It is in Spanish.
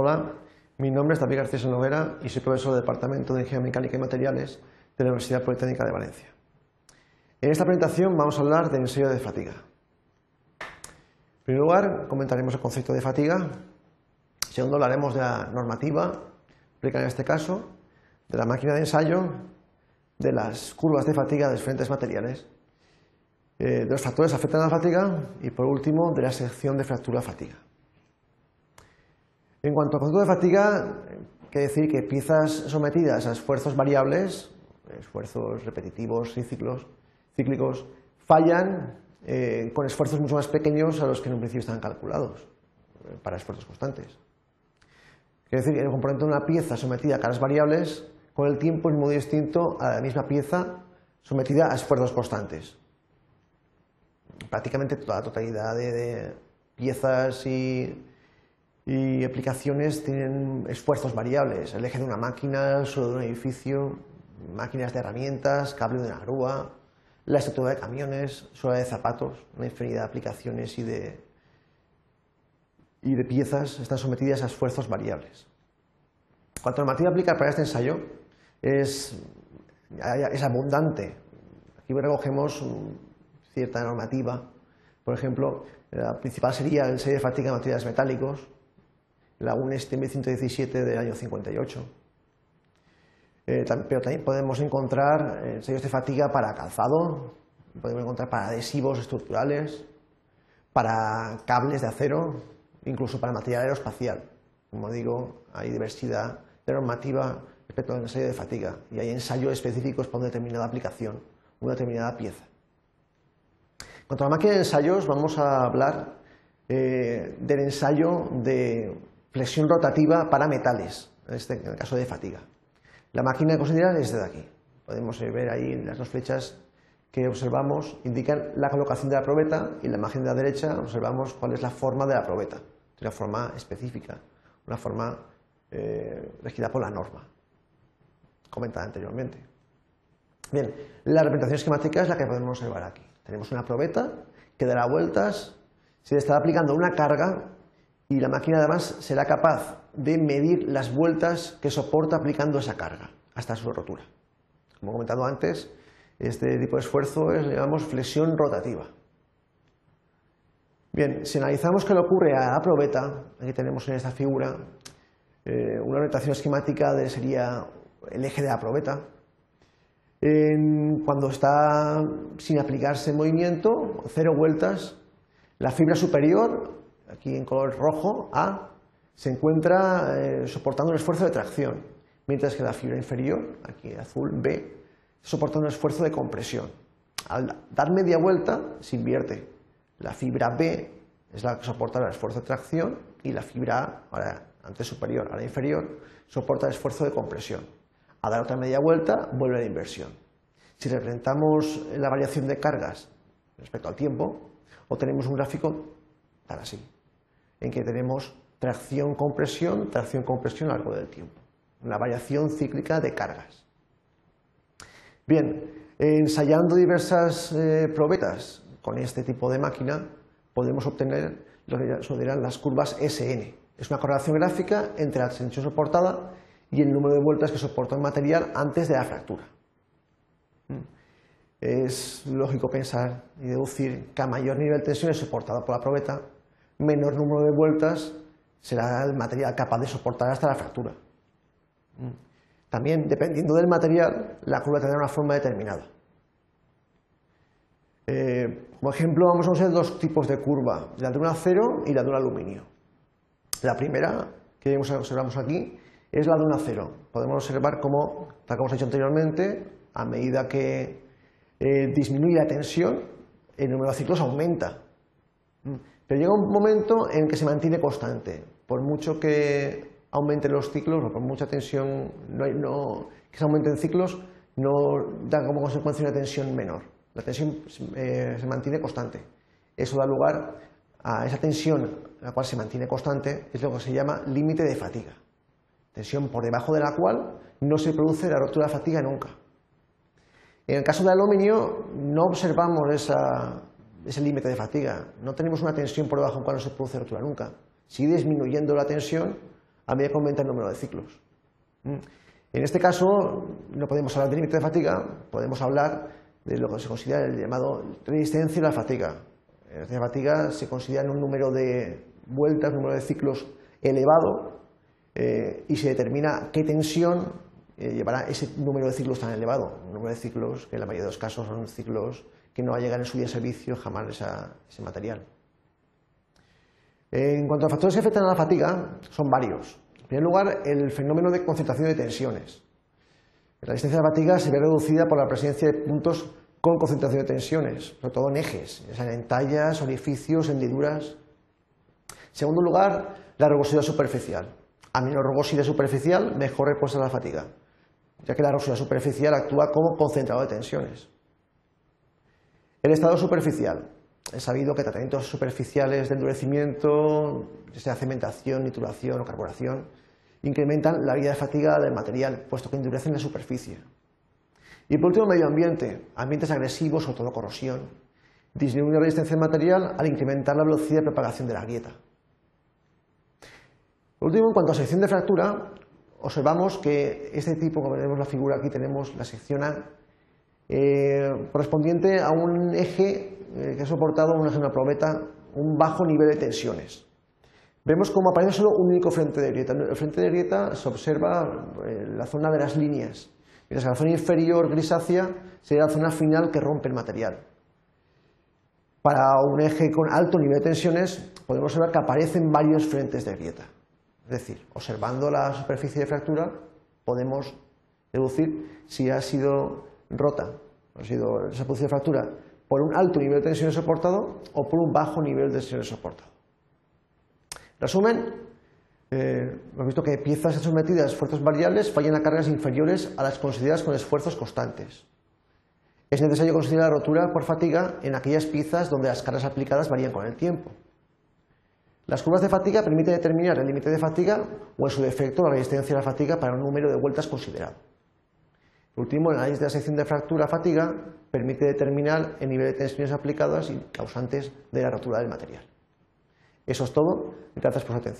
Hola, mi nombre es David García Noguera y soy profesor del Departamento de Ingeniería Mecánica y Materiales de la Universidad Politécnica de Valencia. En esta presentación vamos a hablar del ensayo de fatiga. En primer lugar, comentaremos el concepto de fatiga. En segundo, hablaremos de la normativa aplicada en este caso, de la máquina de ensayo, de las curvas de fatiga de diferentes materiales, eh, de los factores que afectan a la fatiga y, por último, de la sección de fractura-fatiga. En cuanto al concepto de fatiga, quiere decir que piezas sometidas a esfuerzos variables, esfuerzos repetitivos y ciclos, cíclicos, fallan eh, con esfuerzos mucho más pequeños a los que en un principio están calculados eh, para esfuerzos constantes. Quiere decir que el componente de una pieza sometida a cargas variables, con el tiempo es muy distinto a la misma pieza sometida a esfuerzos constantes. Prácticamente toda la totalidad de piezas y y aplicaciones tienen esfuerzos variables. El eje de una máquina, el suelo de un edificio, máquinas de herramientas, cable de una grúa, la estructura de camiones, suela de zapatos, una infinidad de aplicaciones y de, y de piezas están sometidas a esfuerzos variables. Cuanto normativa aplicar para este ensayo es, es abundante. Aquí recogemos cierta normativa. Por ejemplo, la principal sería el sello de fatiga de materiales metálicos, la UNESTM 117 del año 58. Eh, pero también podemos encontrar eh, sellos de fatiga para calzado, podemos encontrar para adhesivos estructurales, para cables de acero, incluso para material aeroespacial. Como digo, hay diversidad de normativa respecto al ensayo de fatiga y hay ensayos específicos para una determinada aplicación, una determinada pieza. En cuanto a la máquina de ensayos, vamos a hablar eh, del ensayo de flexión rotativa para metales, en, este, en el caso de fatiga. La máquina de considerar es de aquí. Podemos ver ahí las dos flechas que observamos indican la colocación de la probeta y en la imagen de la derecha observamos cuál es la forma de la probeta. Una forma específica, una forma eh, regida por la norma, comentada anteriormente. Bien, la representación esquemática es la que podemos observar aquí. Tenemos una probeta que dará vueltas, se le está aplicando una carga y la máquina además será capaz de medir las vueltas que soporta aplicando esa carga hasta su rotura. Como he comentado antes, este tipo de esfuerzo es, le llamamos flexión rotativa. Bien, si analizamos qué le ocurre a la probeta, aquí tenemos en esta figura eh, una orientación esquemática de, sería el eje de la probeta. cuando está sin aplicarse movimiento, cero vueltas, la fibra superior aquí en color rojo, A, se encuentra eh, soportando un esfuerzo de tracción, mientras que la fibra inferior, aquí azul, B, soporta un esfuerzo de compresión. Al dar media vuelta, se invierte. La fibra B es la que soporta el esfuerzo de tracción y la fibra A, ahora antes superior, ahora inferior, soporta el esfuerzo de compresión. A dar otra media vuelta, vuelve la inversión. Si representamos la variación de cargas respecto al tiempo, obtenemos un gráfico tal así en que tenemos tracción-compresión, tracción-compresión a lo largo del tiempo. Una variación cíclica de cargas. Bien, ensayando diversas eh, probetas con este tipo de máquina, podemos obtener lo que son las curvas SN. Es una correlación gráfica entre la tensión soportada y el número de vueltas que soporta el material antes de la fractura. Mm. Es lógico pensar y deducir que a mayor nivel de tensión es soportado por la probeta, menor número de vueltas será el material capaz de soportar hasta la fractura. Mm. También, dependiendo del material, la curva tendrá una forma determinada. Eh, como ejemplo, vamos a usar dos tipos de curva, la de un acero y la de un aluminio. La primera que observamos aquí es la de un acero. Podemos observar cómo, tal como hemos hecho anteriormente, a medida que eh, disminuye la tensión, el número de ciclos aumenta. Pero llega un momento en que se mantiene constante. Por mucho que aumenten los ciclos o por mucha tensión no, que se aumenten ciclos, no da como consecuencia una tensión menor. La tensión eh, se mantiene constante. Eso da lugar a esa tensión, la cual se mantiene constante, es lo que se llama límite de fatiga. Tensión por debajo de la cual no se produce la ruptura de fatiga nunca. En el caso del aluminio no observamos esa, ese límite de fatiga. No tenemos una tensión por debajo en cual no se produce rotura nunca. Sigue disminuyendo la tensión a medida que aumenta el número de ciclos. ¿Mm? En este caso, no podemos hablar de límite de fatiga, podemos hablar de lo que se considera el llamado resistencia a la fatiga. La resistencia fatiga se considera un número de vueltas, número de ciclos elevado eh, y se determina qué tensión eh, llevará ese número de ciclos tan elevado. Un número de ciclos que en la mayoría de los casos son ciclos que no va a llegar en su día de servicio jamás ese material. En cuanto a factores que afectan a la fatiga, son varios. En primer lugar, el fenómeno de concentración de tensiones. La resistencia a la fatiga se ve reducida por la presencia de puntos con concentración de tensiones, sobre todo en ejes, en tallas, orificios, hendiduras. En segundo lugar, la rugosidad superficial. A menor rugosidad superficial, mejor respuesta a la fatiga, ya que la rugosidad superficial actúa como concentrador de tensiones. El estado superficial. He sabido que tratamientos superficiales de endurecimiento, ya sea cementación, nituración o carburación, incrementan la vida de fatiga del material, puesto que endurecen la superficie. Y por último, medio ambiente, ambientes agresivos o todo corrosión. Disminuye la resistencia del material al incrementar la velocidad de propagación de la grieta. Por último, en cuanto a sección de fractura, observamos que este tipo, como vemos la figura aquí, tenemos la sección A, eh, correspondiente a un eje eh, que ha soportado una, una probeta un bajo nivel de tensiones. Vemos cómo aparece solo un único frente de grieta. El frente de grieta se observa en la zona de las líneas, mientras que la zona inferior grisácea sería la zona final que rompe el material. Para un eje con alto nivel de tensiones podemos observar que aparecen varios frentes de grieta. Es decir, observando la superficie de fractura podemos deducir si ha sido rota, ha sido, se ha producido fractura por un alto nivel de tensiones soportado o por un bajo nivel de tensiones soportado. Resumen, eh, hemos visto que piezas sometidas a esfuerzos variables fallan a cargas inferiores a las consideradas con esfuerzos constantes. Es necesario considerar la rotura por fatiga en aquellas piezas donde las cargas aplicadas varían con el tiempo. Las curvas de fatiga permiten determinar el límite de fatiga o, en su defecto, la resistencia a la fatiga para un número de vueltas considerado. Por último, el análisis de la sección de fractura-fatiga permite determinar el nivel de tensiones aplicadas y causantes de la rotura del material. Eso es todo. Gracias por su atención.